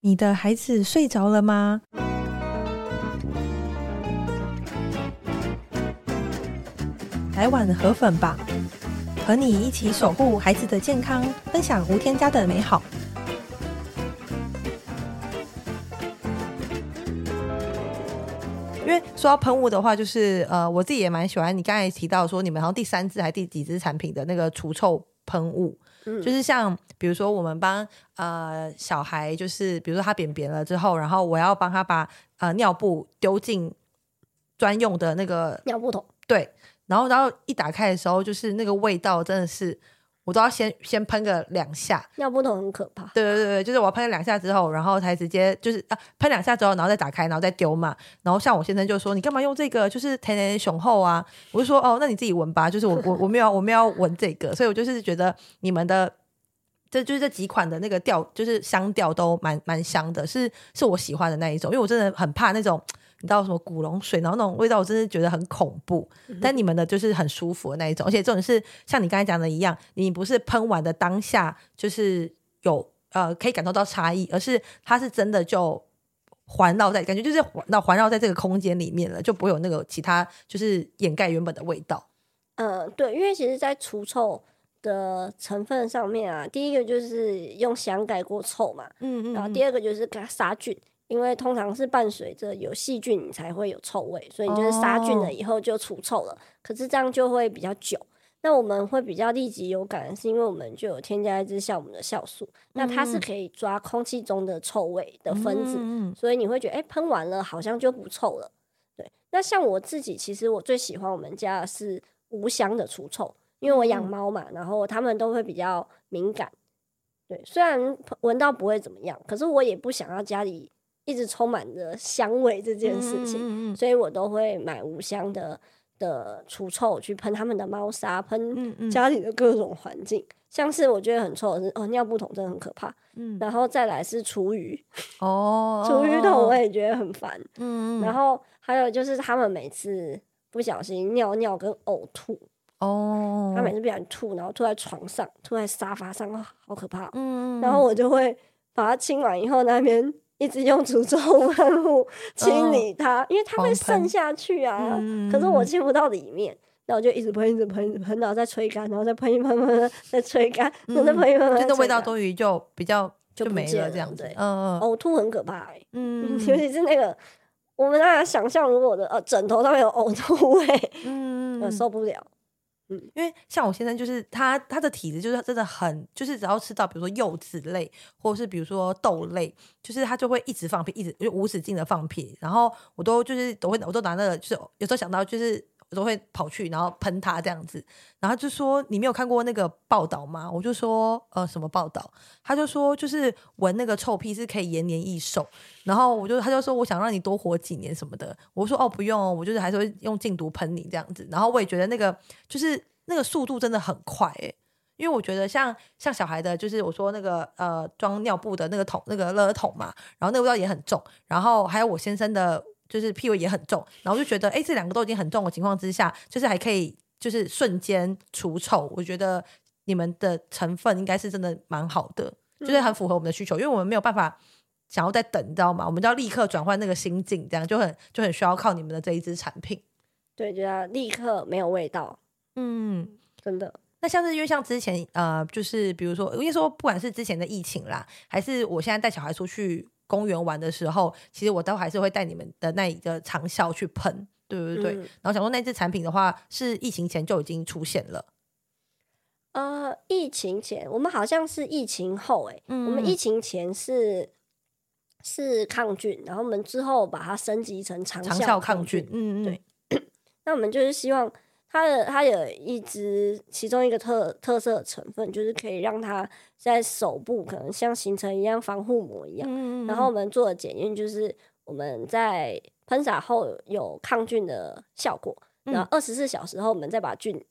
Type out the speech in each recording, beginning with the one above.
你的孩子睡着了吗？来碗河粉吧，和你一起守护孩子的健康，分享无添加的美好。因为说到喷雾的话，就是呃，我自己也蛮喜欢。你刚才提到说，你们好像第三支还是第几支产品的那个除臭喷雾。就是像比如说，我们帮呃小孩，就是比如说他便便了之后，然后我要帮他把呃尿布丢进专用的那个尿布桶，对，然后然后一打开的时候，就是那个味道真的是。我都要先先喷个两下，尿布桶很可怕。对对对，就是我要喷两下之后，然后才直接就是啊喷两下之后，然后再打开，然后再丢嘛。然后像我先生就说：“你干嘛用这个？就是甜甜雄厚啊。”我就说：“哦，那你自己闻吧。”就是我我我没有我没有闻这个，所以我就是觉得你们的这就是这几款的那个调，就是香调都蛮蛮香的，是是我喜欢的那一种。因为我真的很怕那种。你知道什么古龙水，然后那种味道，我真的觉得很恐怖。但你们的就是很舒服的那一种，而且这种是像你刚才讲的一样，你不是喷完的当下就是有呃可以感受到差异，而是它是真的就环绕在，感觉就是环绕环绕在这个空间里面了，就不会有那个其他就是掩盖原本的味道。嗯、呃，对，因为其实，在除臭的成分上面啊，第一个就是用香盖过臭嘛，嗯，嗯嗯，然后第二个就是给它杀菌。因为通常是伴随着有细菌，你才会有臭味，所以你就是杀菌了以后就除臭了。Oh. 可是这样就会比较久。那我们会比较立即有感，是因为我们就有添加一支酵母的酵素，那它是可以抓空气中的臭味的分子，嗯、所以你会觉得，哎，喷完了好像就不臭了。对，那像我自己，其实我最喜欢我们家的是无香的除臭，因为我养猫嘛，然后它们都会比较敏感。对，虽然闻到不会怎么样，可是我也不想要家里。一直充满着香味这件事情，嗯嗯嗯，所以我都会买无香的的除臭去喷他们的猫砂，喷家里的各种环境。像是我觉得很臭的是哦，尿布桶真的很可怕。嗯，然后再来是厨余 哦，厨余桶我也觉得很烦。嗯，然后还有就是他们每次不小心尿尿跟呕吐哦，他每次不小心吐，然后吐在床上，吐在沙发上，哦，好可怕。嗯，然后我就会把它清完以后那边。一直用除臭喷雾清理它，嗯、因为它会渗下去啊。嗯、可是我清不到里面，那我就一直喷，一直喷，喷，然后再吹干，然后再喷一喷，喷，再吹干，然后再喷一喷，真的味道终于就比较就没了这样子。嗯嗯，呕吐很可怕、欸，嗯，尤其是那个，我们大家想象，如果我的呃枕头上面有呕吐味，嗯，我受不了。嗯，因为像我先生就是他，他的体质就是真的很，就是只要吃到比如说柚子类，或者是比如说豆类，就是他就会一直放屁，一直就无止境的放屁。然后我都就是都会，我都拿那个，就是有时候想到就是。我都会跑去，然后喷他这样子，然后就说你没有看过那个报道吗？我就说呃什么报道？他就说就是闻那个臭屁是可以延年益寿，然后我就他就说我想让你多活几年什么的，我说哦不用，我就是还是会用禁毒喷你这样子，然后我也觉得那个就是那个速度真的很快诶、欸，因为我觉得像像小孩的，就是我说那个呃装尿布的那个桶那个垃圾桶嘛，然后那个味道也很重，然后还有我先生的。就是屁味也很重，然后就觉得，哎，这两个都已经很重的情况之下，就是还可以，就是瞬间除臭。我觉得你们的成分应该是真的蛮好的，就是很符合我们的需求，因为我们没有办法想要再等，你知道吗？我们就要立刻转换那个心境，这样就很就很需要靠你们的这一支产品。对，就要立刻没有味道。嗯，真的。那像是因为像之前呃，就是比如说，因为说不管是之前的疫情啦，还是我现在带小孩出去。公园玩的时候，其实我都还是会带你们的那一个长效去喷，对不对？嗯、然后想说那支产品的话，是疫情前就已经出现了。呃，疫情前我们好像是疫情后、欸，哎、嗯，我们疫情前是是抗菌，然后我们之后把它升级成长效，长效抗菌。嗯嗯，对。那我们就是希望。它的它有一支，其中一个特特色成分就是可以让它在手部可能像形成一样防护膜一样。嗯嗯。然后我们做的检验就是我们在喷洒后有抗菌的效果，嗯、然后二十四小时后我们再把菌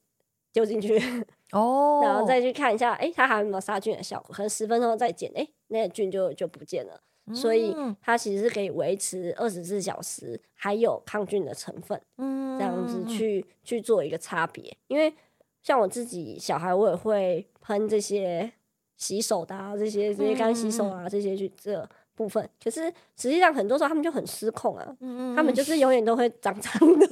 丢进去。哦。然后再去看一下，哎，它还有没有杀菌的效果？可能十分钟再检，哎，那个菌就就不见了。所以它其实是可以维持二十四小时，还有抗菌的成分，这样子去去做一个差别。因为像我自己小孩，我也会喷这些洗手的啊，这些这些干洗手啊，这些去这部分，可是实际上很多时候他们就很失控啊，嗯、他们就是。永远都会脏脏的，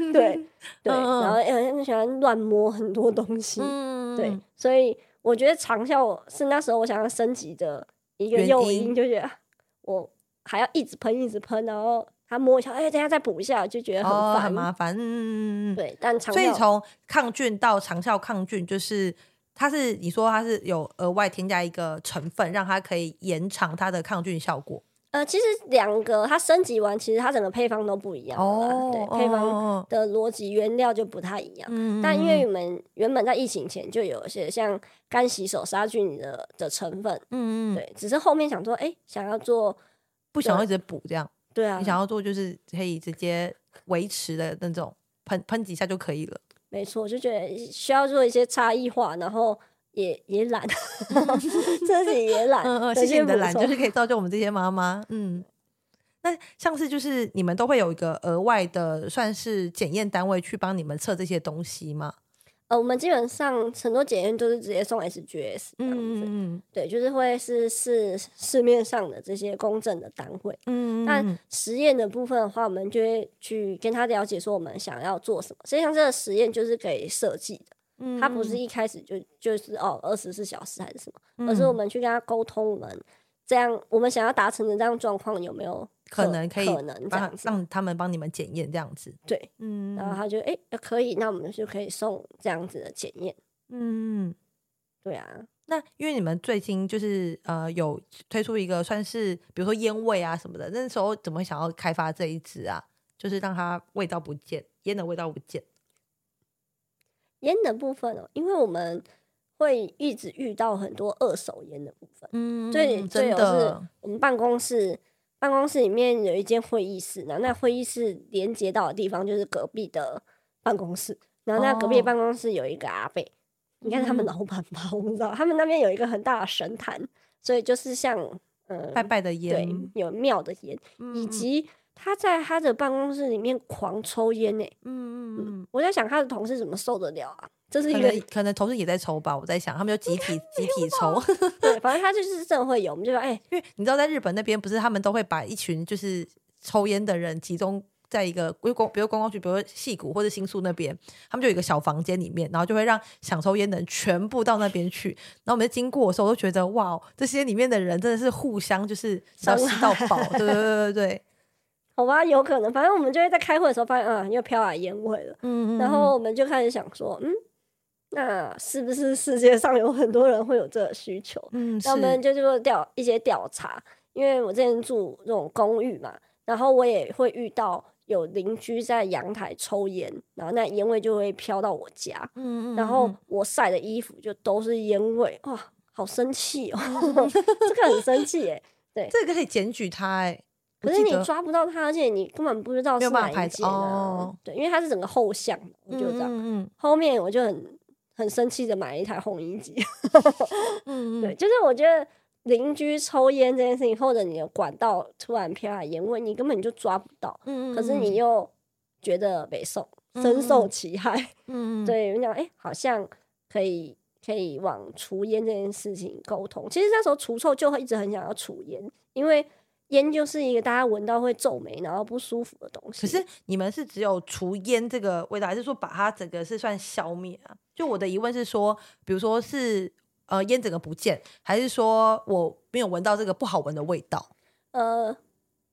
嗯、对 对，嗯、然后很喜欢乱摸很多东西，嗯、对，所以我觉得长效是那时候我想要升级的一个诱因，就觉得我还要一直喷一直喷，然后他摸一下，哎，等下再补一下，就觉得很烦、哦、很麻烦，嗯，对，但长所以从抗菌到长效抗菌就是。它是你说它是有额外添加一个成分，让它可以延长它的抗菌效果。呃，其实两个它升级完，其实它整个配方都不一样哦。对，配方的逻辑原料就不太一样。嗯，但因为我们原本在疫情前就有一些像干洗手杀菌的的成分。嗯嗯。对，只是后面想说，哎，想要做不想要一直补这样。对啊。你想要做就是可以直接维持的那种喷喷几下就可以了。没错，就觉得需要做一些差异化，然后也也懒，自己也懒。嗯嗯，谢谢你的懒，就是可以造就我们这些妈妈。嗯，那上次就是你们都会有一个额外的算是检验单位去帮你们测这些东西吗？呃，我们基本上很多检验都是直接送 SGS，嗯嗯嗯，对，就是会是是市面上的这些公证的单位，嗯，但实验的部分的话，我们就会去跟他了解说我们想要做什么。实际上，这个实验就是可以设计的，嗯，他不是一开始就就是哦二十四小时还是什么，而是我们去跟他沟通，我们这样我们想要达成的这样状况有没有？可能可以可能这样子让他们帮你们检验这样子，对，嗯，然后。他就哎、欸、可以，那我们就可以送这样子的检验，嗯，对啊，那因为你们最近就是呃有推出一个算是比如说烟味啊什么的，那时候怎么会想要开发这一支啊？就是让它味道不见，烟的味道不见，烟的部分哦，因为我们会一直遇到很多二手烟的部分，嗯，最最有是我们办公室。办公室里面有一间会议室，然后那会议室连接到的地方就是隔壁的办公室，然后那隔壁的办公室有一个阿伯，哦、你看他们老板吧，我不知道他们那边有一个很大的神坛，所以就是像呃拜拜的烟，对，有庙的烟，嗯、以及他在他的办公室里面狂抽烟呢，嗯嗯嗯，我在想他的同事怎么受得了啊？这是一个可能同事也在抽吧，我在想他们就集体 集体抽，对，反正他就是真的会有，我们就说哎，欸、因为你知道在日本那边不是他们都会把一群就是抽烟的人集中在一个比如公比如观光局，比如说涩谷或者新宿那边，他们就有一个小房间里面，然后就会让想抽烟的人全部到那边去，然后我们在经过的时候都觉得哇，这些里面的人真的是互相就是要吸到饱，对对对对对，好吧，有可能，反正我们就会在开会的时候发现啊，又飘来烟味了，嗯嗯，然后我们就开始想说，嗯。那是不是世界上有很多人会有这个需求？嗯，那我们就做调一些调查，因为我之前住这种公寓嘛，然后我也会遇到有邻居在阳台抽烟，然后那烟味就会飘到我家，嗯，嗯，嗯，然后我晒的衣服就都是烟味，哇，好生气哦，这个很生气哎，对，这个可以检举他哎，可是你抓不到它，而且你根本不知道是哪一间哦，对，因为它是整个后巷，就这样，嗯，嗯，后面我就很。很生气的买了一台烘衣机，嗯，对，就是我觉得邻居抽烟这件事情，或者你的管道突然飘来烟味，你根本就抓不到，嗯，可是你又觉得被受深受其害，嗯，对，我讲哎，好像可以可以往除烟这件事情沟通。其实那时候除臭就会一直很想要除烟，因为。烟就是一个大家闻到会皱眉，然后不舒服的东西。可是你们是只有除烟这个味道，还是说把它整个是算消灭啊？就我的疑问是说，比如说是呃烟整个不见，还是说我没有闻到这个不好闻的味道？呃，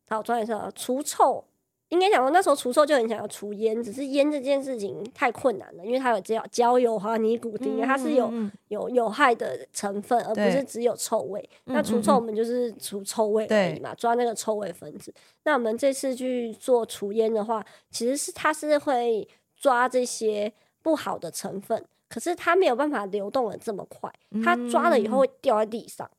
好，转一下除臭。应该讲说，那时候除臭就很想要除烟，只是烟这件事情太困难了，因为它有焦焦油和尼古丁，它是有有有害的成分，而不是只有臭味。那除臭我们就是除臭味而已嘛，抓那个臭味分子。那我们这次去做除烟的话，其实是它是会抓这些不好的成分，可是它没有办法流动的这么快，它抓了以后会掉在地上，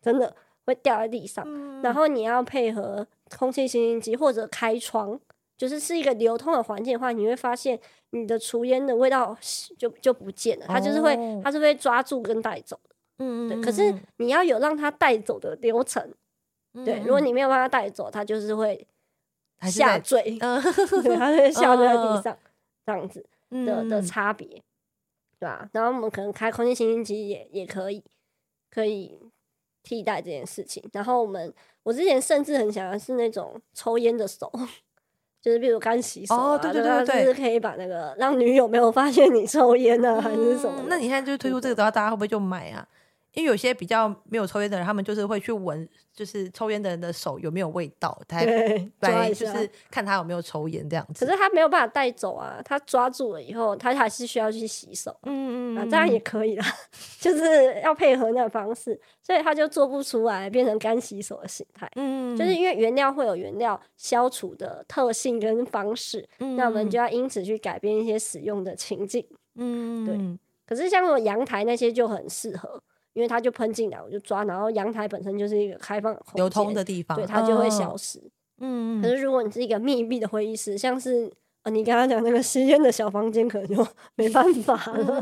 真的会掉在地上，然后你要配合。空气清新机或者开窗，就是是一个流通的环境的话，你会发现你的除烟的味道就就不见了，它就是会，哦、它是会抓住跟带走的。嗯，对。可是你要有让它带走的流程，嗯、对。如果你没有办法带走，它就是会下坠，对，它会下坠在地上，这样子的的差别，对吧？然后我们可能开空气清新机也也可以，可以。替代这件事情。然后我们，我之前甚至很想要是那种抽烟的手，就是比如干洗手啊，哦、对对对对，就是可以把那个让女友没有发现你抽烟啊，嗯、还是什么？那你现在就推出这个的话，大家会不会就买啊？因为有些比较没有抽烟的人，他们就是会去闻，就是抽烟的人的手有没有味道，对，来就是看他有没有抽烟这样子。可是他没有办法带走啊，他抓住了以后，他还是需要去洗手。嗯嗯，啊，这样也可以啦，就是要配合那个方式，所以他就做不出来变成干洗手的形态。嗯，就是因为原料会有原料消除的特性跟方式，嗯，那我们就要因此去改变一些使用的情境。嗯，对。可是像那种阳台那些就很适合。因为它就喷进来，我就抓，然后阳台本身就是一个开放流通的地方，对，它就会消失。嗯，可是如果你是一个密闭的会议室，像是呃，你刚刚讲那个吸烟的小房间，可能就没办法了。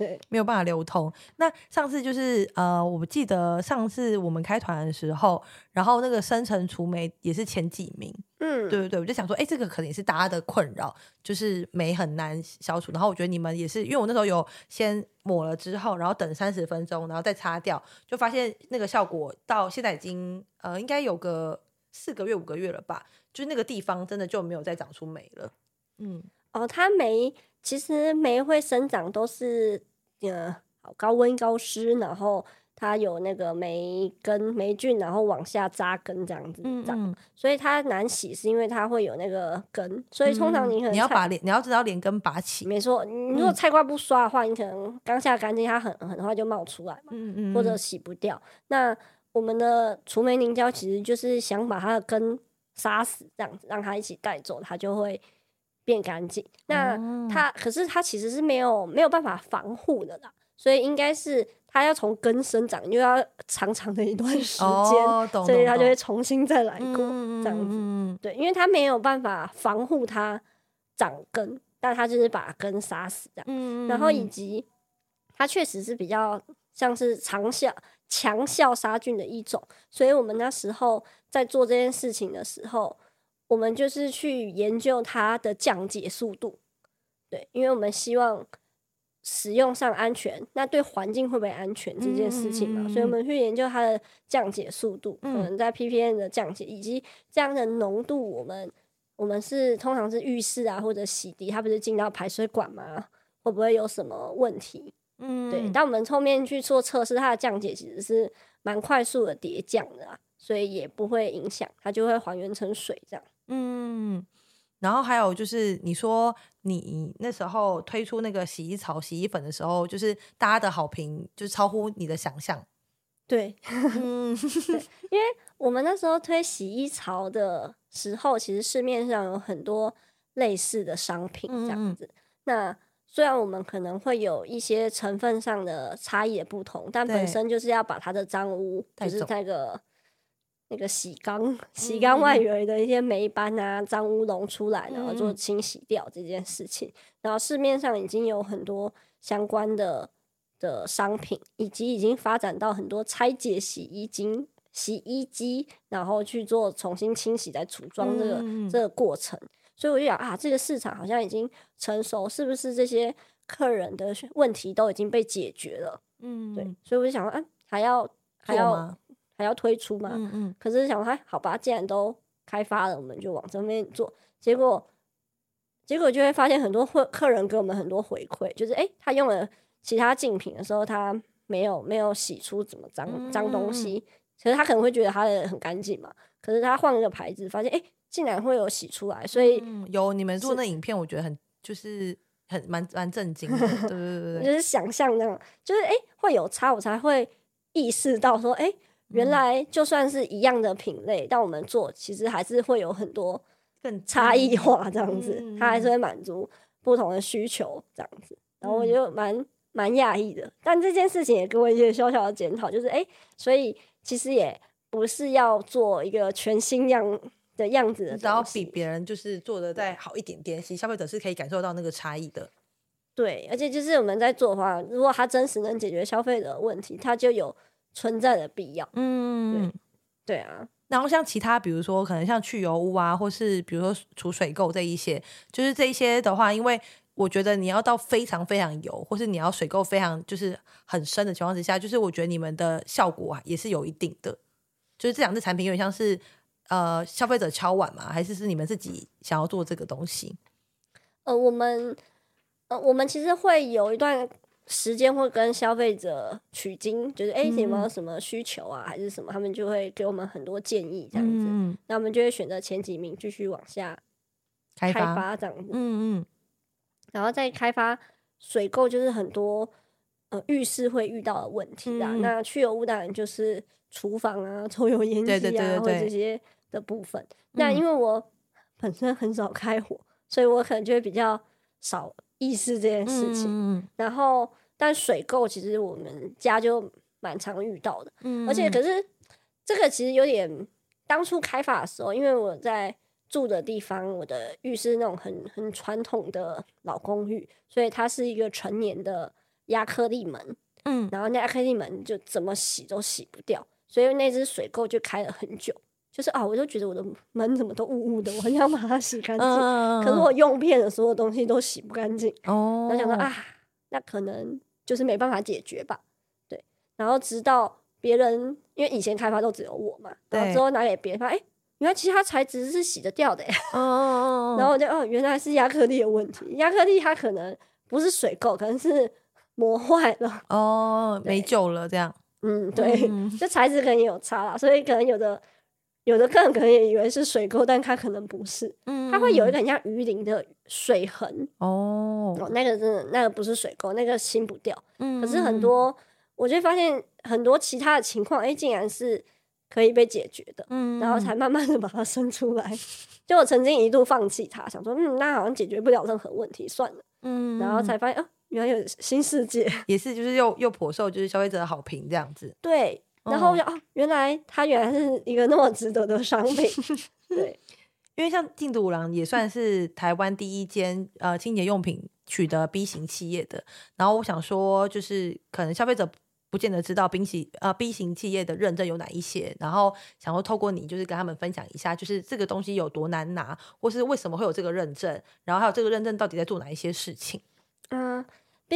对，没有办法流通。那上次就是呃，我记得上次我们开团的时候，然后那个生成除霉也是前几名。嗯，对对对，我就想说，哎，这个可能也是大家的困扰，就是霉很难消除。然后我觉得你们也是，因为我那时候有先抹了之后，然后等三十分钟，然后再擦掉，就发现那个效果到现在已经呃，应该有个四个月五个月了吧，就是那个地方真的就没有再长出霉了。嗯，哦，它霉其实霉会生长都是。呃，好高温高湿，然后它有那个霉根霉菌，然后往下扎根这样子长，嗯嗯，所以它难洗，是因为它会有那个根，所以通常你可能、嗯、你要把连你要知道连根拔起，没错。你如果菜瓜不刷的话，你可能刚下干净，它很很快就冒出来嘛，嗯嗯，或者洗不掉。那我们的除霉凝胶其实就是想把它的根杀死，这样子让它一起带走，它就会。变干净，那它、嗯、可是它其实是没有没有办法防护的啦，所以应该是它要从根生长，又要长长的一段时间，哦、所以它就会重新再来过、嗯、这样子。嗯、对，因为它没有办法防护它长根，但它就是把根杀死这样。嗯、然后以及它确实是比较像是长效强效杀菌的一种，所以我们那时候在做这件事情的时候。我们就是去研究它的降解速度，对，因为我们希望使用上安全，那对环境会不会安全这件事情嘛，嗯嗯嗯，所以我们去研究它的降解速度，可能在 ppm 的降解以及这样的浓度，我们我们是通常是浴室啊或者洗涤，它不是进到排水管吗？会不会有什么问题？嗯，对，当我们后面去做测试，它的降解其实是蛮快速的叠降的啊，所以也不会影响，它就会还原成水这样。嗯，然后还有就是，你说你那时候推出那个洗衣槽、洗衣粉的时候，就是大家的好评就是超乎你的想象。对，嗯，因为我们那时候推洗衣槽的时候，其实市面上有很多类似的商品这样子。嗯、那虽然我们可能会有一些成分上的差异的不同，但本身就是要把它的脏污，就是那个。那个洗缸，洗缸外围的一些霉斑啊、脏乌龙出来，然后做清洗掉这件事情。然后市面上已经有很多相关的的商品，以及已经发展到很多拆解洗衣精、洗衣机，然后去做重新清洗再组装这个这个过程。所以我就想啊，这个市场好像已经成熟，是不是这些客人的问题都已经被解决了？嗯，对。所以我就想说，啊，还要还要。还要推出嘛？嗯嗯。可是想说，好吧，既然都开发了，我们就往这边做。结果，结果就会发现很多客客人给我们很多回馈，就是哎、欸，他用了其他竞品的时候，他没有没有洗出怎么脏脏东西。其实他可能会觉得他的很干净嘛。可是他换了个牌子，发现哎、欸，竟然会有洗出来。所以、嗯、有你们做那影片，我觉得很就是很蛮蛮震惊的。对对对对，就是想象那种，就是哎、欸，会有差，我才会意识到说，哎、欸。原来就算是一样的品类，但我们做其实还是会有很多更 差异化这样子，它还是会满足不同的需求这样子。然后我就蛮蛮讶异的，但这件事情也给我一些小小的检讨，就是哎，所以其实也不是要做一个全新样的样子的，只要比别人就是做的再好一点点，其实消费者是可以感受到那个差异的。对，而且就是我们在做的话，如果它真实能解决消费者的问题，它就有。存在的必要，嗯，对，对啊。然后像其他，比如说可能像去油污啊，或是比如说除水垢这一些，就是这一些的话，因为我觉得你要到非常非常油，或是你要水垢非常就是很深的情况之下，就是我觉得你们的效果啊也是有一定的。就是这两支产品有点像是呃消费者敲碗嘛，还是是你们自己想要做这个东西？呃，我们呃我们其实会有一段时间会跟消费者取经，就是哎，你们有什么需求啊，还是什么，他们就会给我们很多建议这样子，嗯、那我们就会选择前几名继续往下开发，这样子，嗯嗯。然后再开发水垢，就是很多呃浴室会遇到的问题啊。嗯、那去油污当然就是厨房啊、抽油烟机啊，或者这些的部分。嗯、那因为我本身很少开火，所以我可能就会比较少意识这件事情。嗯、然后，但水垢其实我们家就蛮常遇到的。嗯、而且，可是这个其实有点当初开发的时候，因为我在。住的地方，我的浴室那种很很传统的老公寓，所以它是一个成年的亚克力门，嗯，然后那亚克力门就怎么洗都洗不掉，所以那只水垢就开了很久。就是啊，我就觉得我的门怎么都雾雾的，我很想把它洗干净，嗯、可是我用遍了所有东西都洗不干净。哦，我想说啊，那可能就是没办法解决吧。对，然后直到别人，因为以前开发都只有我嘛，然后之后拿给别人发，哎。原来其他材质是洗得掉的，哦，然后我就哦，原来是亚克力的问题。亚克力它可能不是水垢，可能是磨坏了哦，没救了这样。嗯，对，嗯、这材质可能也有差啦，所以可能有的有的客人可能也以为是水垢，但它可能不是，嗯，它会有一个很像鱼鳞的水痕哦，哦，那个真的那个不是水垢，那个清不掉。嗯，可是很多我就发现很多其他的情况，哎，竟然是。可以被解决的，嗯，然后才慢慢的把它生出来。就我曾经一度放弃它，想说，嗯，那好像解决不了任何问题，算了，嗯，然后才发现，哦，原来有新世界，也是，就是又又颇受就是消费者的好评这样子。对，然后哦，原来它原来是一个那么值得的商品。对，因为像净土五郎也算是台湾第一间呃清洁用品取得 B 型企业的，然后我想说，就是可能消费者。不见得知道 B 型呃 B 型企业的认证有哪一些，然后想要透过你就是跟他们分享一下，就是这个东西有多难拿，或是为什么会有这个认证，然后还有这个认证到底在做哪一些事情？嗯。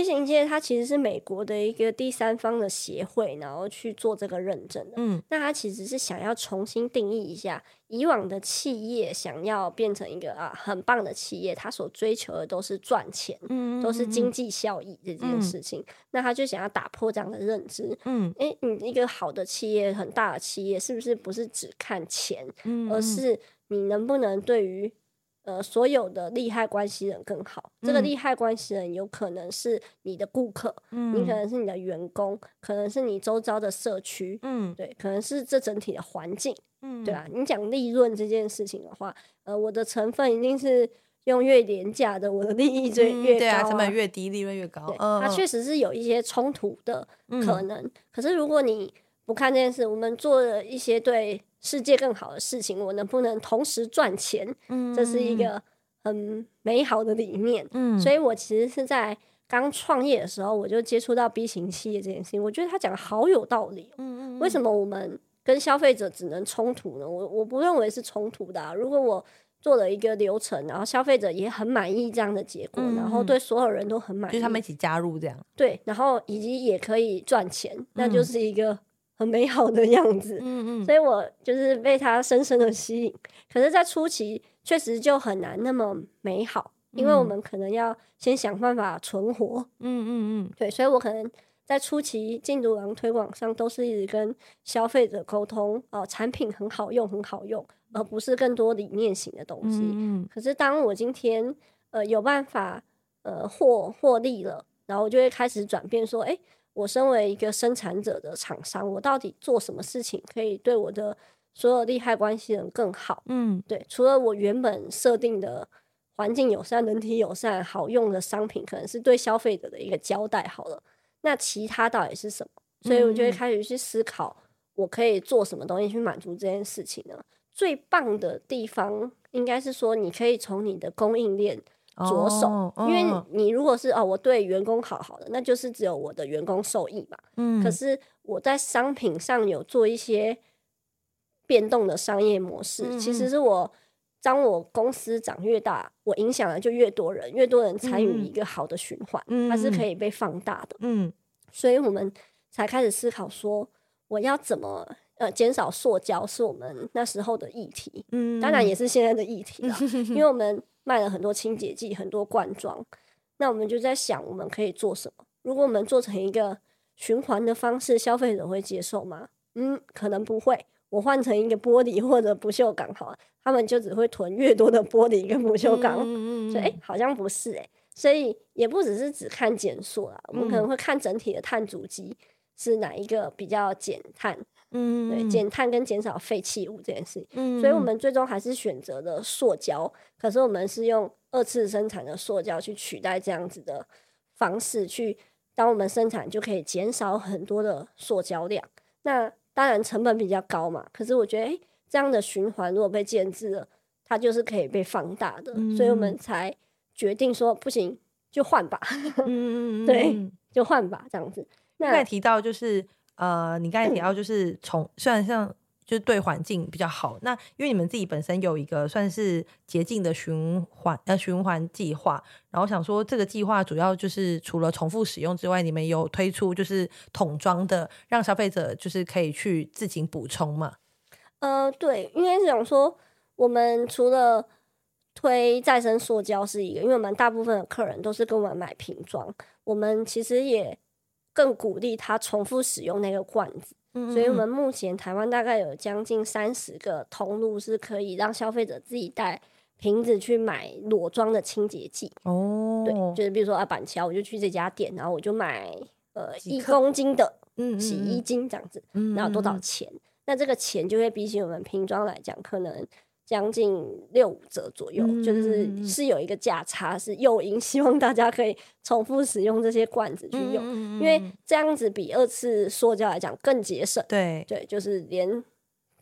型企业它其实是美国的一个第三方的协会，然后去做这个认证的。嗯，那它其实是想要重新定义一下，以往的企业想要变成一个啊很棒的企业，它所追求的都是赚钱，嗯，都是经济效益这件事情。嗯，那他就想要打破这样的认知。嗯，诶，你一个好的企业，很大的企业，是不是不是只看钱，嗯，而是你能不能对于呃，所有的利害关系人更好。嗯、这个利害关系人有可能是你的顾客，嗯，你可能是你的员工，可能是你周遭的社区，嗯，对，可能是这整体的环境，嗯，对啊。你讲利润这件事情的话，呃，我的成分一定是用越廉价的，我的利益就越高，啊嗯，对啊，成本越低，利润越高。对它确实是有一些冲突的可能。嗯、可是如果你不看这件事，我们做了一些对。世界更好的事情，我能不能同时赚钱？嗯，这是一个很美好的理念。嗯，所以我其实是在刚创业的时候，我就接触到 B 型企业这件事情。我觉得他讲的好有道理。嗯嗯，为什么我们跟消费者只能冲突呢？我我不认为是冲突的啊。如果我做了一个流程，然后消费者也很满意这样的结果，嗯，然后对所有人都很满意，就是他们一起加入这样。对，然后以及也可以赚钱，那就是一个。很美好的样子，嗯嗯，所以我就是被它深深的吸引。可是，在初期确实就很难那么美好，因为我们可能要先想办法存活，嗯嗯嗯，对，所以我可能在初期净土五郎推广上都是一直跟消费者沟通哦、呃，产品很好用，很好用，而不是更多理念型的东西。嗯嗯，可是当我今天呃有办法呃获获利了，然后我就会开始转变，说，哎、欸。我身为一个生产者的厂商，我到底做什么事情可以对我的所有利害关系人更好？嗯，对，除了我原本设定的环境友善、人体友善、好用的商品，可能是对消费者的一个交代好了。那其他到底是什么？所以我就会开始去思考，我可以做什么东西去满足这件事情呢？最棒的地方应该是说，你可以从你的供应链。着手，因为你如果是哦，我对员工好好的，那就是只有我的员工受益嘛。嗯，可是我在商品上有做一些变动的商业模式，嗯、其实是我当我公司长越大，我影响的就越多人，越多人参与一个好的循环，嗯、它是可以被放大的。嗯，所以我们才开始思考说，我要怎么呃减少塑胶，是我们那时候的议题。嗯，当然也是现在的议题了，因为我们卖了很多清洁剂，很多罐装，那我们就在想，我们可以做什么？如果我们做成一个循环的方式，消费者会接受吗？嗯，可能不会。我换成一个玻璃或者不锈钢，好了，他们就只会囤越多的玻璃跟不锈钢。嗯嗯，所以，哎，好像不是哎，所以也不只是只看减塑啦，我们可能会看整体的碳足迹是哪一个比较减碳。嗯，对，减碳跟减少废弃物这件事情。嗯，所以我们最终还是选择了塑胶，可是我们是用二次生产的塑胶去取代这样子的方式去。当我们生产就可以减少很多的塑胶量，那当然成本比较高嘛。可是我觉得，诶，这样的循环如果被建制了，它就是可以被放大的，嗯、所以我们才决定说不行就换吧。嗯 对，就换吧，这样子。那刚才提到就是呃，你刚才提到就是从、嗯、虽然像。就是对环境比较好。那因为你们自己本身有一个算是洁净的循环呃循环计划，然后想说这个计划主要就是除了重复使用之外，你们有推出就是桶装的，让消费者就是可以去自行补充嘛？呃，对，应该是想说我们除了推再生塑胶是一个，因为我们大部分的客人都是跟我们买瓶装，我们其实也更鼓励他重复使用那个罐子。所以，我们目前台湾大概有将近三十个通路是可以让消费者自己带瓶子去买裸装的清洁剂。哦，对，就是比如说啊，板桥，我就去这家店，然后我就买呃一公斤的洗衣精这样子，然后多少钱？那这个钱就会比起我们瓶装来讲，可能。将近六五折左右，嗯、就是是有一个价差，是诱因，希望大家可以重复使用这些罐子去用，嗯、因为这样子比二次塑胶来讲更节省。对对，就是连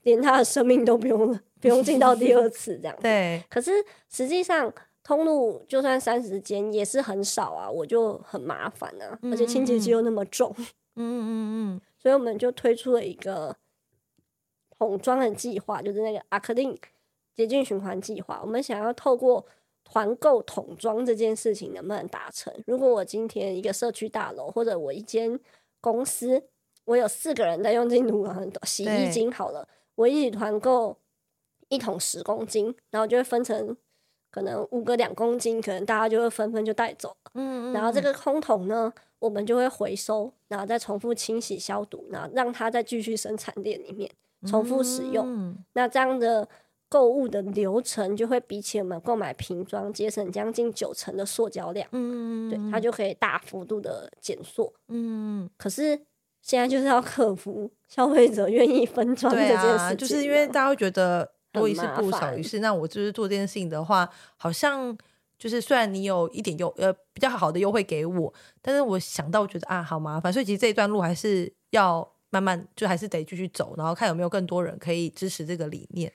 连它的生命都不用了，不用进到第二次这样 子。对，可是实际上通路就算三十间也是很少啊，我就很麻烦啊，嗯、而且清洁剂又那么重。嗯嗯嗯，所以我们就推出了一个桶装的计划，就是那个阿克林。洁净循环计划，我们想要透过团购桶装这件事情能不能达成？如果我今天一个社区大楼或者我一间公司，我有四个人在用进度很多洗衣精，好了，我一起团购一桶十公斤，然后就会分成可能五个两公斤，可能大家就会纷纷就带走。嗯，嗯，然后这个空桶呢，我们就会回收，然后再重复清洗消毒，然后让它再继续生产链里面重复使用。嗯，那这样的。购物的流程就会比起我们购买瓶装节省将近九成的塑胶量，嗯，对，它就可以大幅度的减塑，嗯。可是现在就是要克服消费者愿意分装这件事情，啊，就是因为大家会觉得多一事不如少一事。那我就是做这件事情的话，好像就是虽然你有一点优呃比较好的优惠给我，但是我想到我觉得啊好麻烦，所以其实这一段路还是要慢慢就还是得继续走，然后看有没有更多人可以支持这个理念。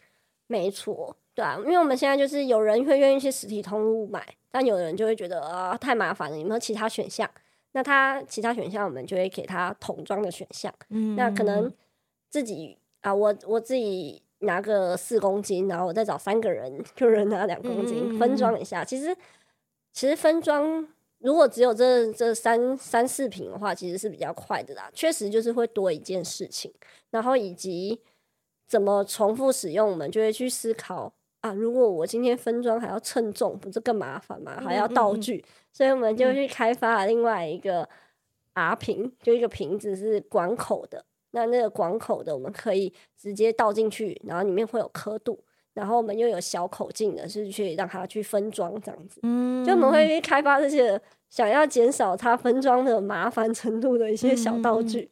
没错，对啊，因为我们现在就是有人会愿意去实体通路买，但有人就会觉得啊、呃、太麻烦了，有没有其他选项？那他其他选项我们就会给他桶装的选项。嗯，那可能自己啊，我我自己拿个四公斤，然后我再找三个人，就人拿两公斤，嗯、分装一下。其实其实分装如果只有这这三三四瓶的话，其实是比较快的啦。确实就是会多一件事情，然后以及。怎么重复使用，我们就会去思考啊。如果我今天分装还要称重，不是更麻烦吗？还要道具，嗯嗯、所以我们就去开发了另外一个 R 瓶，就一个瓶子是管口的。那那个管口的，我们可以直接倒进去，然后里面会有刻度，然后我们又有小口径的，是去让它去分装这样子。嗯，就我们会去开发这些想要减少它分装的麻烦程度的一些小道具。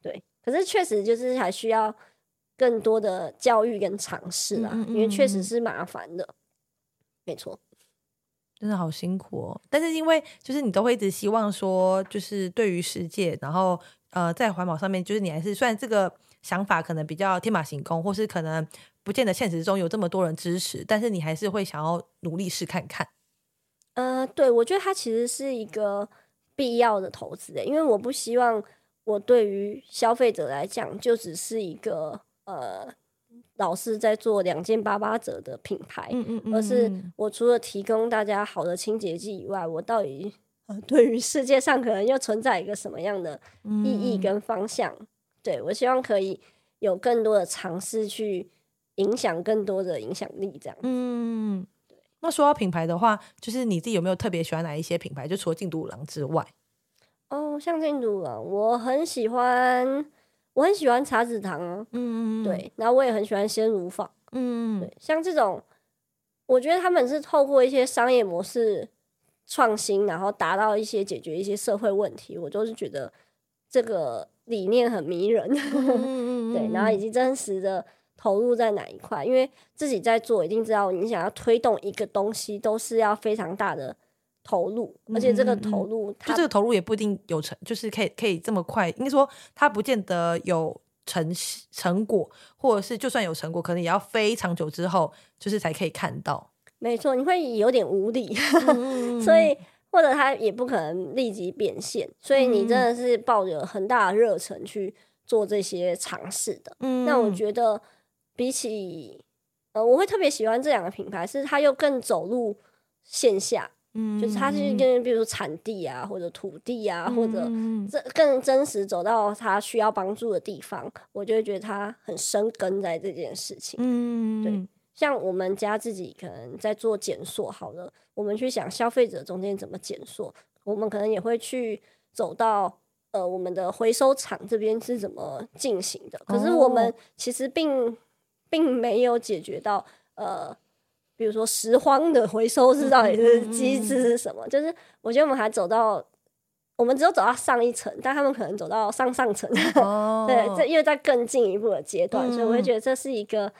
对，可是确实就是还需要。更多的教育跟尝试啊，嗯嗯嗯，因为确实是麻烦的，没错，真的好辛苦哦。但是因为就是你都会一直希望说，就是对于世界，然后呃，在环保上面，就是你还是虽然这个想法可能比较天马行空，或是可能不见得现实中有这么多人支持，但是你还是会想要努力试看看。呃，对，我觉得它其实是一个必要的投资的，因为我不希望我对于消费者来讲就只是一个。呃，老是在做两件八八折的品牌，嗯嗯嗯，而是我除了提供大家好的清洁剂以外，我到底呃对于世界上可能又存在一个什么样的意义跟方向？嗯、对，我希望可以有更多的尝试去影响更多的影响力，这样。嗯，对。那说到品牌的话，就是你自己有没有特别喜欢哪一些品牌？就除了禁毒五郎之外，哦，像净土五郎，我很喜欢。我很喜欢茶籽堂啊，嗯嗯对，然后我也很喜欢鲜乳坊，嗯对，像这种，我觉得他们是透过一些商业模式创新，然后达到一些解决一些社会问题，我就是觉得这个理念很迷人，嗯 对，然后以及真实的投入在哪一块，因为自己在做，一定知道你想要推动一个东西，都是要非常大的。投入，而且这个投入，嗯、就这个投入也不一定有成，就是可以可以这么快。应该说，它不见得有成成果，或者是就算有成果，可能也要非常久之后，就是才可以看到。没错，你会有点无力，嗯、所以或者它也不可能立即变现，所以你真的是抱着很大的热忱去做这些尝试的。嗯，那我觉得比起呃，我会特别喜欢这两个品牌，是它又更走入线下。嗯，就是它是跟比如说产地啊，或者土地啊，或者这更真实走到他需要帮助的地方，我就会觉得他很生根在这件事情。嗯，对，像我们家自己可能在做检索，好了，我们去想消费者中间怎么检索，我们可能也会去走到呃我们的回收厂这边是怎么进行的。可是我们其实并并没有解决到呃。比如说拾荒的回收是到底是机制是什么？就是我觉得我们还走到，我们只有走到上一层，但他们可能走到上上层。哦、对，这因为在更进一步的阶段，嗯、所以我会觉得这是一个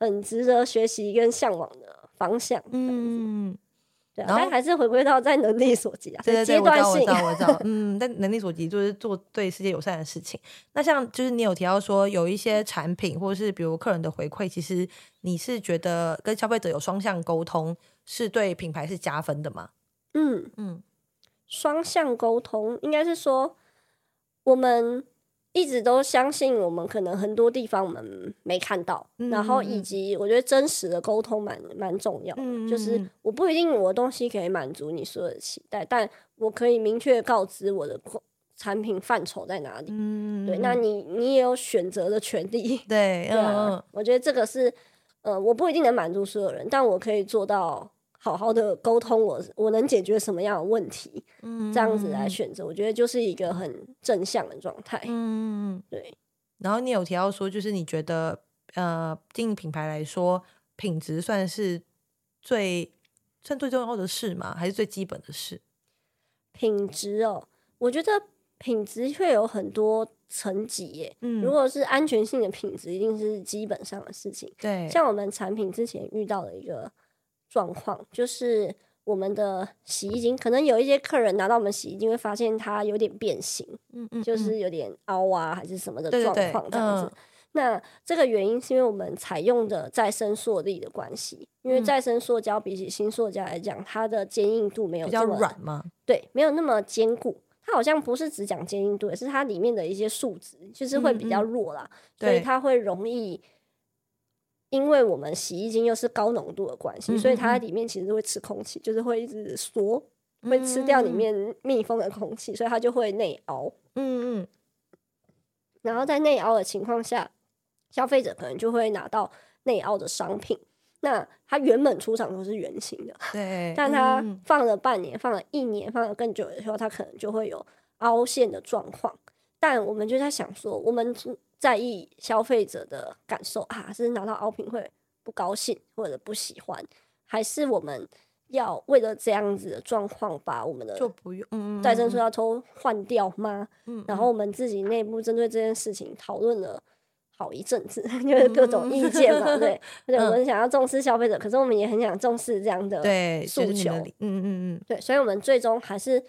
很值得学习跟向往的方向。嗯。对，但还是回归到在能力所及啊，对对对，阶段性，我知道，我知道，嗯，但能力所及就是做对世界友善的事情。那像就是你有提到说有一些产品或者是比如客人的回馈，其实你是觉得跟消费者有双向沟通是对品牌是加分的吗？嗯嗯，双向沟通应该是说我们。一直都相信我们可能很多地方我们没看到，嗯、然后以及我觉得真实的沟通蛮蛮重要的，嗯、就是我不一定我的东西可以满足你所有的期待，但我可以明确告知我的产品范畴在哪里。嗯、对，那你你也有选择的权利。对，对啊，嗯、我觉得这个是呃，我不一定能满足所有人，但我可以做到。好好的沟通我，我我能解决什么样的问题？嗯，这样子来选择，我觉得就是一个很正向的状态。嗯，对。然后你有提到说，就是你觉得，呃，经营品牌来说，品质算是最算最重要的事吗？还是最基本的事？品质哦，我觉得品质会有很多层级耶。嗯，如果是安全性的品质，一定是基本上的事情。对，像我们产品之前遇到的一个。状况就是我们的洗衣精，可能有一些客人拿到我们洗衣精，会发现它有点变形，嗯嗯，就是有点凹啊，还是什么的状况这样子。对对对，嗯、那这个原因是因为我们采用的再生塑力的关系，因为再生塑胶比起新塑胶来讲，它的坚硬度没有这么软吗？对，没有那么坚固。它好像不是只讲坚硬度，也是它里面的一些树脂就是会比较弱啦，嗯嗯，所以它会容易。因为我们洗衣精又是高浓度的关系，所以它在里面其实会吃空气，就是会一直缩，会吃掉里面密封的空气，嗯、所以它就会内凹。嗯嗯。然后在内凹的情况下，消费者可能就会拿到内凹的商品。那它原本出厂都是圆形的，对。但它放了半年、放了一年、放了更久的时候，它可能就会有凹陷的状况。但我们就在想说，我们。在意消费者的感受啊，是拿到凹品会不高兴或者不喜欢，还是我们要为了这样子的状况把我们的就不用再生塑料都换掉吗？嗯嗯，然后我们自己内部针对这件事情讨论了好一阵子，因 为各种意见嘛，对，而且我们想要重视消费者，可是我们也很想重视这样的诉求，嗯嗯嗯，对，所以我们最终还是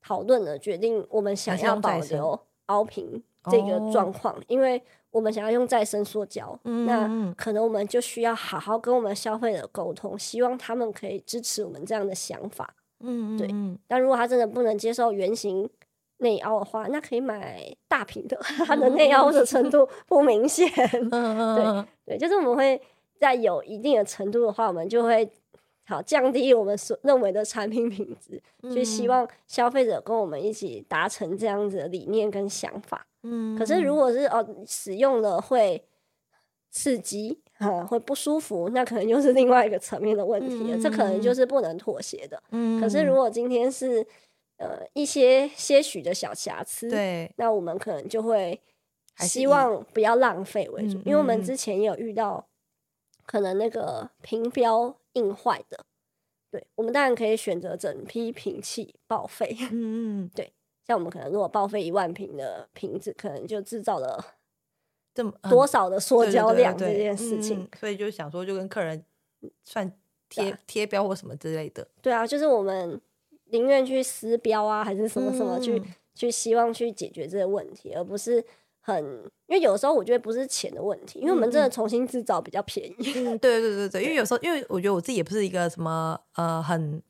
讨论了，决定我们想要保留凹品。这个状况，哦、因为我们想要用再生塑胶，嗯、那可能我们就需要好好跟我们消费者沟通，希望他们可以支持我们这样的想法。嗯，对。但如果他真的不能接受圆形内凹的话，那可以买大瓶的，它的内凹的程度不明显。对对，就是我们会在有一定的程度的话，我们就会好降低我们所认为的产品品质，就希望消费者跟我们一起达成这样子的理念跟想法。嗯，可是如果是哦使用了会刺激啊，会不舒服，那可能又是另外一个层面的问题了。这可能就是不能妥协的。嗯，可是如果今天是。呃，一些些许的小瑕疵，对，那我们可能就会希望不要浪费为主，因为我们之前也有遇到可能那个评标印坏的，对，我们当然可以选择整批瓶器报废，嗯嗯，对，像我们可能如果报废一万瓶的瓶子，可能就制造了这么多少的塑胶量这件事情，所以就想说就跟客人算贴贴标或什么之类的，对啊，就是我们。宁愿去撕标啊，还是什么什么去、嗯、去希望去解决这个问题，而不是很，因为有时候我觉得不是钱的问题，因为我们真的重新制造比较便宜。嗯，对对对对，因为有时候，因为我觉得我自己也不是一个什么呃很。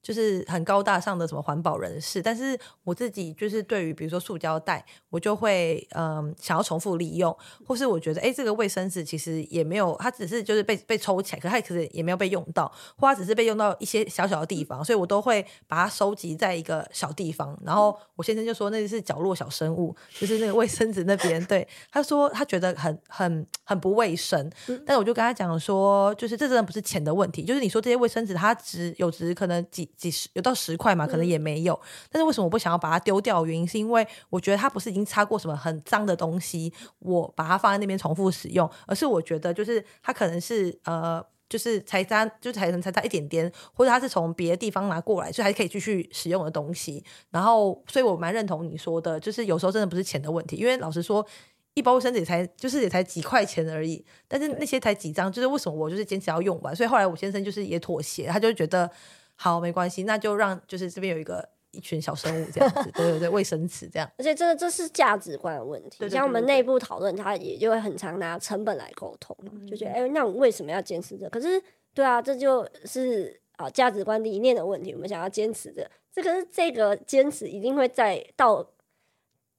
就是很高大上的什么环保人士，但是我自己就是对于比如说塑胶袋，我就会嗯、呃、想要重复利用，或是我觉得哎这个卫生纸其实也没有，它只是就是被被抽起来，可它其实也没有被用到，或它只是被用到一些小小的地方，所以我都会把它收集在一个小地方。然后我先生就说那是角落小生物，就是那个卫生纸那边，对，他说他觉得很很很不卫生，但是我就跟他讲说，就是这真的不是钱的问题，就是你说这些卫生纸它值有值可能几。几十有到十块嘛，可能也没有。嗯、但是为什么我不想要把它丢掉？原因是因为我觉得它不是已经擦过什么很脏的东西，我把它放在那边重复使用，而是我觉得就是它可能是呃，就是才沾，就才能才沾一点点，或者它是从别的地方拿过来，所以还可以继续使用的东西。然后，所以我蛮认同你说的，就是有时候真的不是钱的问题，因为老实说。一包卫生纸也才就是也才几块钱而已，但是那些才几张，就是为什么我就是坚持要用完？所以后来我先生就是也妥协，他就觉得好没关系，那就让就是这边有一个一群小生物这样子，对对对，卫生纸这样。而且这这是价值观的问题，像我们内部讨论，他也就会很常拿成本来沟通，就觉得哎、欸，那我为什么要坚持这？可是对啊，这就是啊价值观理念的问题，我们想要坚持的，这个是这个坚持一定会在到。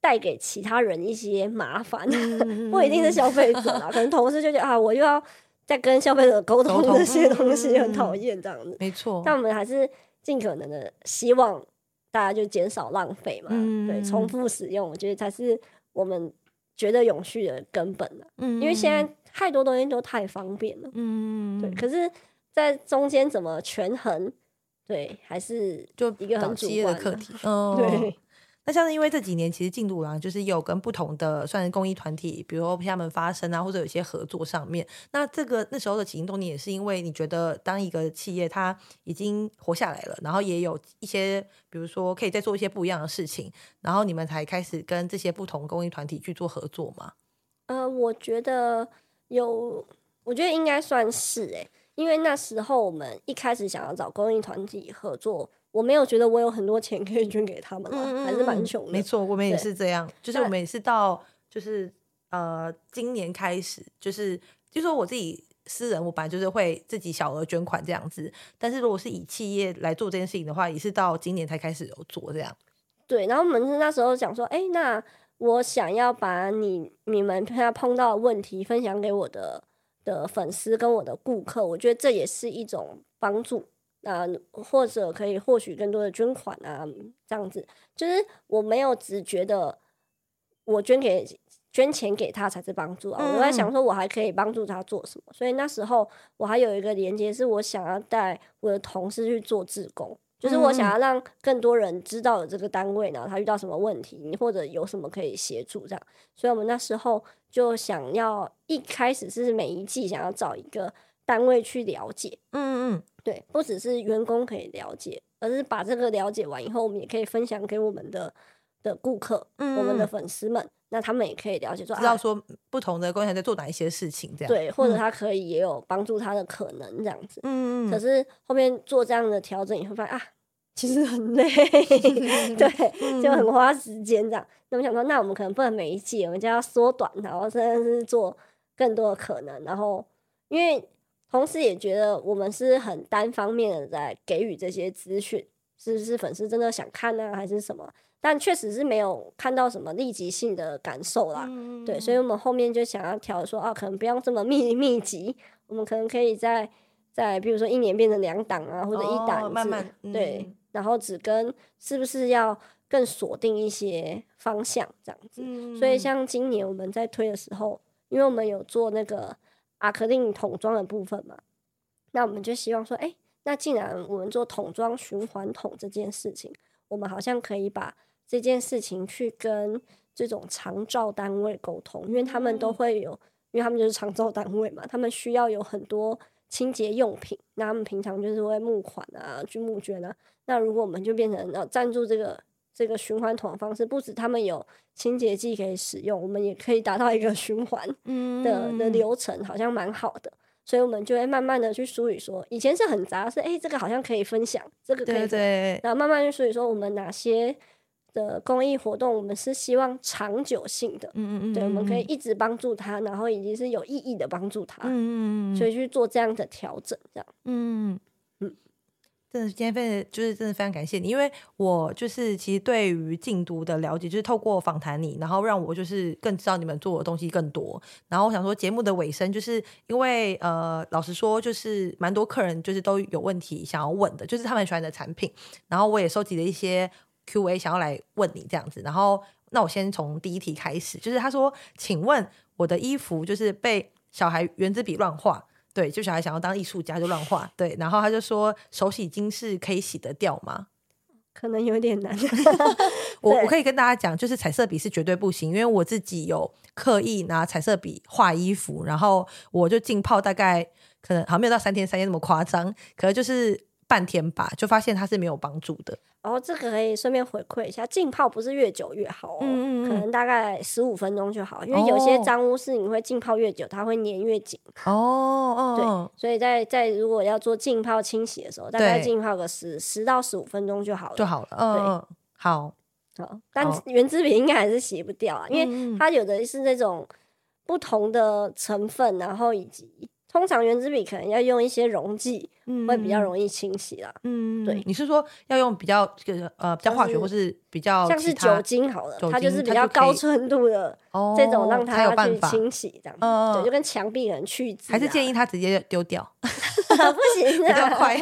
带给其他人一些麻烦，嗯、不一定是消费者啊，可能同事就觉得啊，我又要再跟消费者沟通这些东西，很讨厌这样子。没错，但我们还是尽可能的希望大家就减少浪费嘛，嗯、对，重复使用，我觉得才是我们觉得永续的根本了。嗯，因为现在太多东西都太方便了，嗯，对。可是，在中间怎么权衡，对，还是就一个很主观的课题。哦，对。那像是因为这几年其实进度廊就是有跟不同的算是公益团体，比如说他们发声啊，或者有些合作上面。那这个那时候的起因动念也是因为你觉得当一个企业它已经活下来了，然后也有一些比如说可以再做一些不一样的事情，然后你们才开始跟这些不同公益团体去做合作吗？呃，我觉得有，我觉得应该算是诶、因为那时候我们一开始想要找公益团体合作。我没有觉得我有很多钱可以捐给他们，嗯、还是蛮穷的。没错，我们也是这样，就是我们也是到就是呃今年开始，就是就说我自己私人，我本来就是会自己小额捐款这样子。但是如果是以企业来做这件事情的话，也是到今年才开始有做这样。对，然后我们那时候讲说，哎，那我想要把你你们现在碰到的问题分享给我的的粉丝跟我的顾客，我觉得这也是一种帮助。啊，或者可以获取更多的捐款啊，这样子，就是我没有只觉得我捐给捐钱给他才是帮助啊，我在想说我还可以帮助他做什么，所以那时候我还有一个连接，是我想要带我的同事去做志工，就是我想要让更多人知道有这个单位，然后他遇到什么问题，你或者有什么可以协助这样，所以我们那时候就想要一开始是每一季想要找一个。单位去了解，嗯嗯，对，不只是员工可以了解，而是把这个了解完以后，我们也可以分享给我们的的顾客，嗯，我们的粉丝们，那他们也可以了解说，知道说不同的工厂在做哪一些事情，这样对，或者他可以也有帮助他的可能，这样子，嗯嗯。可是后面做这样的调整你会，发现啊，其实很累，对，就很花时间这样。那我想说，那我们可能不能每一季我们就要缩短，然后甚至是做更多的可能，然后因为。同时也觉得我们是很单方面的在给予这些资讯，是不是粉丝真的想看呢，还是什么？但确实是没有看到什么立即性的感受啦。嗯、对，所以我们后面就想要调说，啊，可能不要这么密密集，我们可能可以在在比如说一年变成两档啊，或者一档、哦，慢慢、嗯、对，然后只跟是不是要更锁定一些方向这样子。嗯、所以像今年我们在推的时候，因为我们有做那个阿克令桶装的部分嘛，那我们就希望说，哎、欸，那既然我们做桶装循环桶这件事情，我们好像可以把这件事情去跟这种长照单位沟通，因为他们都会有，因为他们就是长照单位嘛，他们需要有很多清洁用品，那他们平常就是会募款啊，去募捐啊。那如果我们就变成要赞助这个这个循环桶的方式，不止他们有清洁剂可以使用，我们也可以达到一个循环的的流程，好像蛮好的。所以我们就会慢慢的去梳理说，以前是很杂，是哎、欸，这个好像可以分享，这个可以然后慢慢去梳理说，我们哪些的公益活动，我们是希望长久性的，嗯嗯嗯，对，我们可以一直帮助他，然后以及是有意义的帮助他，嗯嗯嗯，所以去做这样的调整，这样，嗯。嗯。真的，今天非常就是真的非常感谢你，因为我就是其实对于禁毒的了解，就是透过访谈你，然后让我就是更知道你们做的东西更多。然后我想说，节目的尾声，就是因为呃，老实说，就是蛮多客人就是都有问题想要问的，就是他们喜欢的产品。然后我也收集了一些 Q&A 想要来问你这样子。然后那我先从第一题开始，就是他说，请问我的衣服就是被小孩原子笔乱画。对，就小孩想要当艺术家就乱画，对，然后他就说手洗巾是可以洗得掉吗？可能有点难。我我可以跟大家讲，就是彩色笔是绝对不行，因为我自己有刻意拿彩色笔画衣服，然后我就浸泡大概可能好像没有到三天三夜那么夸张，可能就是半天吧，就发现它是没有帮助的。然后这个可以顺便回馈一下，浸泡不是越久越好哦，嗯嗯嗯，可能大概十五分钟就好，因为有些脏污是你会浸泡越久，它会粘越紧。哦哦，对，所以在在如果要做浸泡清洗的时候，大概浸泡个十十到十五分钟就好了，就好了。嗯，对，好，好，但原子笔应该还是洗不掉啊，因为它有的是那种不同的成分，然后以及。通常原子笔可能要用一些溶剂，嗯、会比较容易清洗啦。嗯，对，你是说要用比较这个呃比较化学，或是比较像是酒精好了，它就是比较高纯度的这种，让它去清洗这样。哦、对，就跟墙壁人去渍、啊。还是建议他直接丢掉，不行，比较快。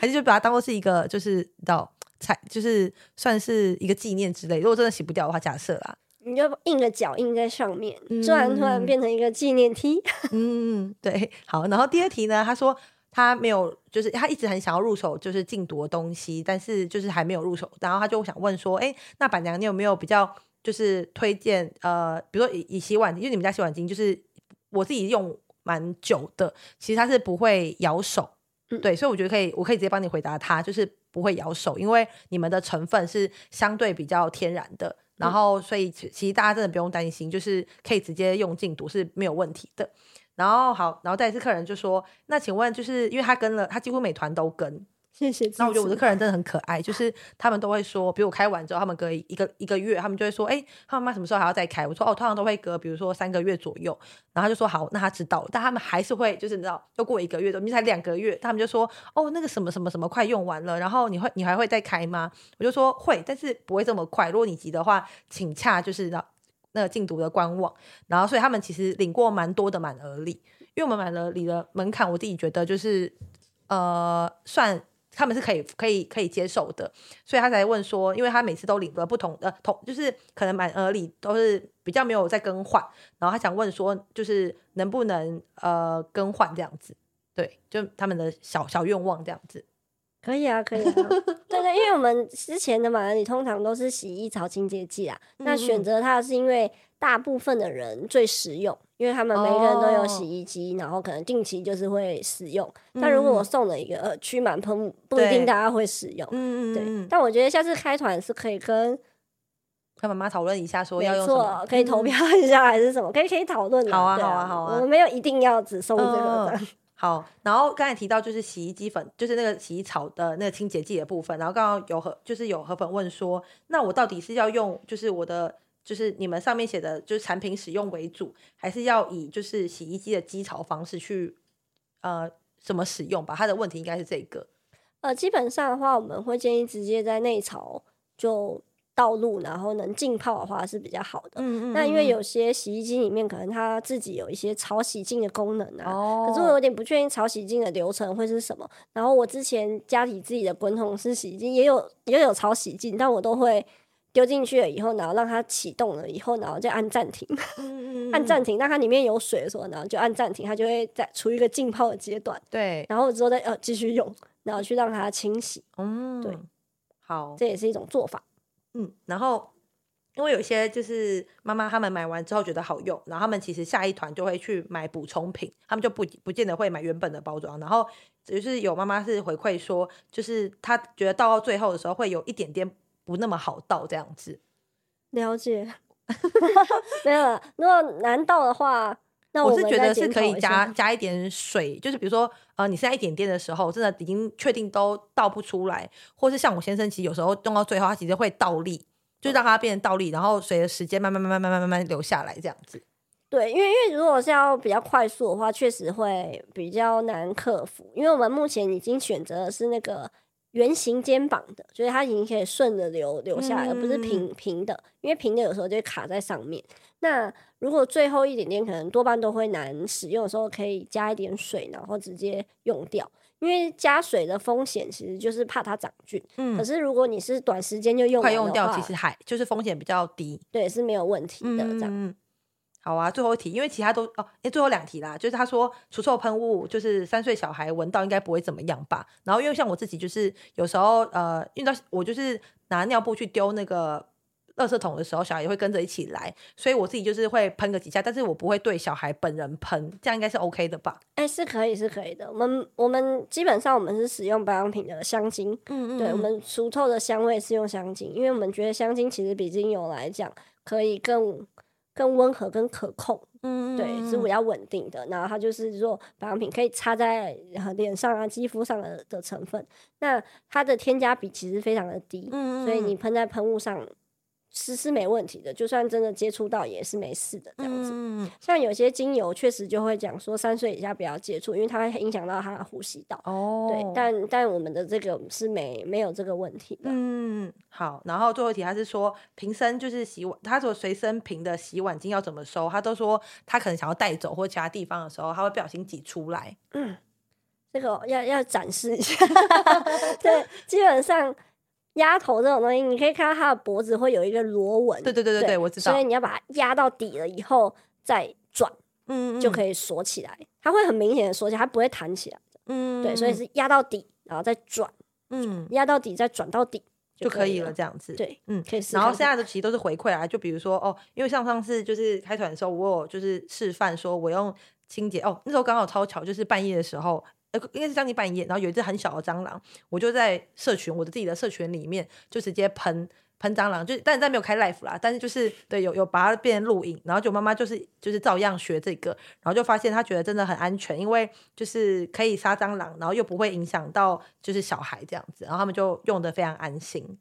还是就把它当做是一个，就是到才，就是算是一个纪念之类。如果真的洗不掉的话，假设啦。你就印个脚印在上面，突然突然变成一个纪念梯。嗯，对，好。然后第二题呢，他说他没有，就是他一直很想要入手就是禁毒的东西，但是就是还没有入手。然后他就想问说，哎，那板娘你有没有比较就是推荐？呃，比如说以以洗碗，因为你们家洗碗巾就是我自己用蛮久的，其实它是不会咬手。嗯，对，所以我觉得可以，我可以直接帮你回答他，就是不会咬手，因为你们的成分是相对比较天然的。然后，所以其实大家真的不用担心，就是可以直接用禁毒是没有问题的。然后好，然后再一次客人就说：“那请问，就是因为他跟了，他几乎每团都跟。”谢谢。那我觉得我的客人真的很可爱，就是他们都会说，比如我开完之后，他们隔一个一个月，他们就会说，哎，他们妈什么时候还要再开？我说哦，通常都会隔，比如说三个月左右。然后他就说好，那他知道了，但他们还是会，就是你知道，又过一个月，你才两个月，他们就说哦，那个什么什么什么快用完了，然后你会你还会再开吗？我就说会，但是不会这么快。如果你急的话，请洽就是那那个禁毒的官网。然后所以他们其实领过蛮多的满额礼，因为我们满额礼的门槛，我自己觉得就是呃算。他们是可以可以可以接受的，所以他才问说，因为他每次都领了不同的同，就是可能满额礼都是比较没有在更换，然后他想问说，就是能不能呃更换这样子，对，就他们的小小愿望这样子。可以啊，可以啊，对对，因为我们之前的满额礼通常都是洗衣槽清洁剂啊，那选择它是因为大部分的人最实用。因为他们每个人都有洗衣机，oh. 然后可能定期就是会使用。嗯、但如果我送了一个呃驱螨喷雾，不一定大家会使用。嗯嗯对。但我觉得下次开团是可以跟跟妈妈讨论一下，说要用什么，可以投票一下还是什么，可以可以讨论。好啊好啊好啊。我们没有一定要只送这个。嗯、好，然后刚才提到就是洗衣机粉，就是那个洗衣草的那个清洁剂的部分。然后刚刚有和就是有河粉问说，那我到底是要用就是我的。就是你们上面写的，就是产品使用为主，还是要以就是洗衣机的机槽方式去呃怎么使用吧？它的问题应该是这个。呃，基本上的话，我们会建议直接在内槽就倒入，然后能浸泡的话是比较好的。嗯嗯。那因为有些洗衣机里面可能它自己有一些潮洗净的功能啊，哦、可是我有点不确定潮洗净的流程会是什么。然后我之前家里自己的滚筒式洗衣机也有也有潮洗净，但我都会丢进去了以后，然后让它启动了以后，然后就按暂停，嗯嗯按暂停。那它里面有水的时候，然后就按暂停，它就会在处于一个浸泡的阶段。对。然后之后再呃继续用，然后去让它清洗。嗯，对。好，这也是一种做法。嗯，然后因为有些就是妈妈他们买完之后觉得好用，然后他们其实下一团就会去买补充品，他们就不不见得会买原本的包装。然后就是有妈妈是回馈说，就是她觉得到到最后的时候会有一点点不那么好倒这样子。了解，没有了。如果难倒的话，那我，我是觉得是可以加加一点水，就是比如说呃，你现在一点点的时候，真的已经确定都倒不出来，或是像我先生，其实有时候用到最后，他其实会倒立，就让它变成倒立，然后随着时间慢慢慢慢慢慢慢慢流下来这样子。对，因为因为如果是要比较快速的话，确实会比较难克服，因为我们目前已经选择的是那个。圆形肩膀的，所以它已经可以顺着流流下来，而不是平平的。因为平的有时候就会卡在上面。那如果最后一点点，可能多半都会难使用的时候，可以加一点水，然后直接用掉。因为加水的风险其实就是怕它长菌。嗯。可是如果你是短时间就用快用掉，其实还就是风险比较低。对，是没有问题的这样。好啊，最后一题，因为其他都哦，哎，最后两题啦，就是他说除臭喷雾，就是三岁小孩闻到应该不会怎么样吧？然后因为像我自己，就是有时候呃，遇到我就是拿尿布去丢那个垃圾桶的时候，小孩也会跟着一起来，所以我自己就是会喷个几下，但是我不会对小孩本人喷，这样应该是 OK 的吧？哎，是可以，是可以的。我们我们基本上我们是使用保养品的香精，嗯嗯，对，我们除臭的香味是用香精，因为我们觉得香精其实比精油来讲可以更。更温和、更可控，嗯，对，是比较稳定的。然后它就是说保养品可以擦在脸上啊、肌肤上的的成分，那它的添加比其实非常的低，嗯，所以你喷在喷雾上。是是没问题的，就算真的接触到也是没事的这样子。嗯、像有些精油确实就会讲说三岁以下不要接触，因为它会影响到他的呼吸道。哦，对，但但我们的这个是没没有这个问题的。嗯，好。然后最后一题，他是说瓶身就是洗碗，他说随身瓶的洗碗巾要怎么收？他都说他可能想要带走或其他地方的时候，他会不小心挤出来。嗯，这个要要展示一下。对，基本上。鸭头这种东西，你可以看到它的脖子会有一个螺纹。对对对对对，我知道。所以你要把它压到底了以后再转，嗯，就可以锁起来。它会很明显的锁起来，它不会弹起来。嗯，对，所以是压到底，然后再转，嗯，压到底再转到底就可以了，这样子。对，嗯，可以。然后剩下的其实都是回馈啊，就比如说哦，因为像上次就是开团的时候，我有就是示范说我用清洁哦，那时候刚好超巧，就是半夜的时候。应该是将近半夜，然后有一只很小的蟑螂，我就在社群，我的自己的社群里面就直接喷喷蟑螂，就但是在没有开 live 啦，但是就是对有有把它变成录影，然后就妈妈就是就是照样学这个，然后就发现她觉得真的很安全，因为就是可以杀蟑螂，然后又不会影响到就是小孩这样子，然后他们就用的非常安心。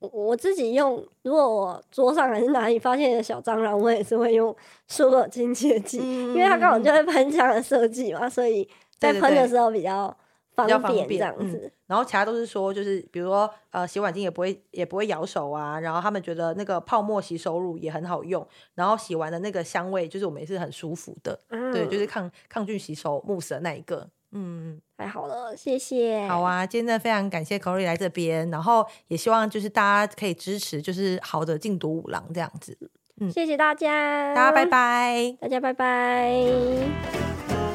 我我自己用，如果我桌上还是哪里发现的小蟑螂，我也是会用舒尔清洁剂，嗯、因为它刚好就是喷枪的设计嘛，所以。在喷的时候比较方便，这样子。然后其他都是说，就是比如说，呃，洗碗巾也不会也不会咬手啊。然后他们觉得那个泡沫洗手乳也很好用。然后洗完的那个香味，就是我们也是很舒服的。嗯，对，就是抗抗菌洗手慕斯的那一个。嗯，太好了，谢谢。好啊，今天真的非常感谢 Cori 来这边，然后也希望就是大家可以支持，就是好的禁毒五郎这样子。嗯，谢谢大家，大家拜拜，大家拜拜。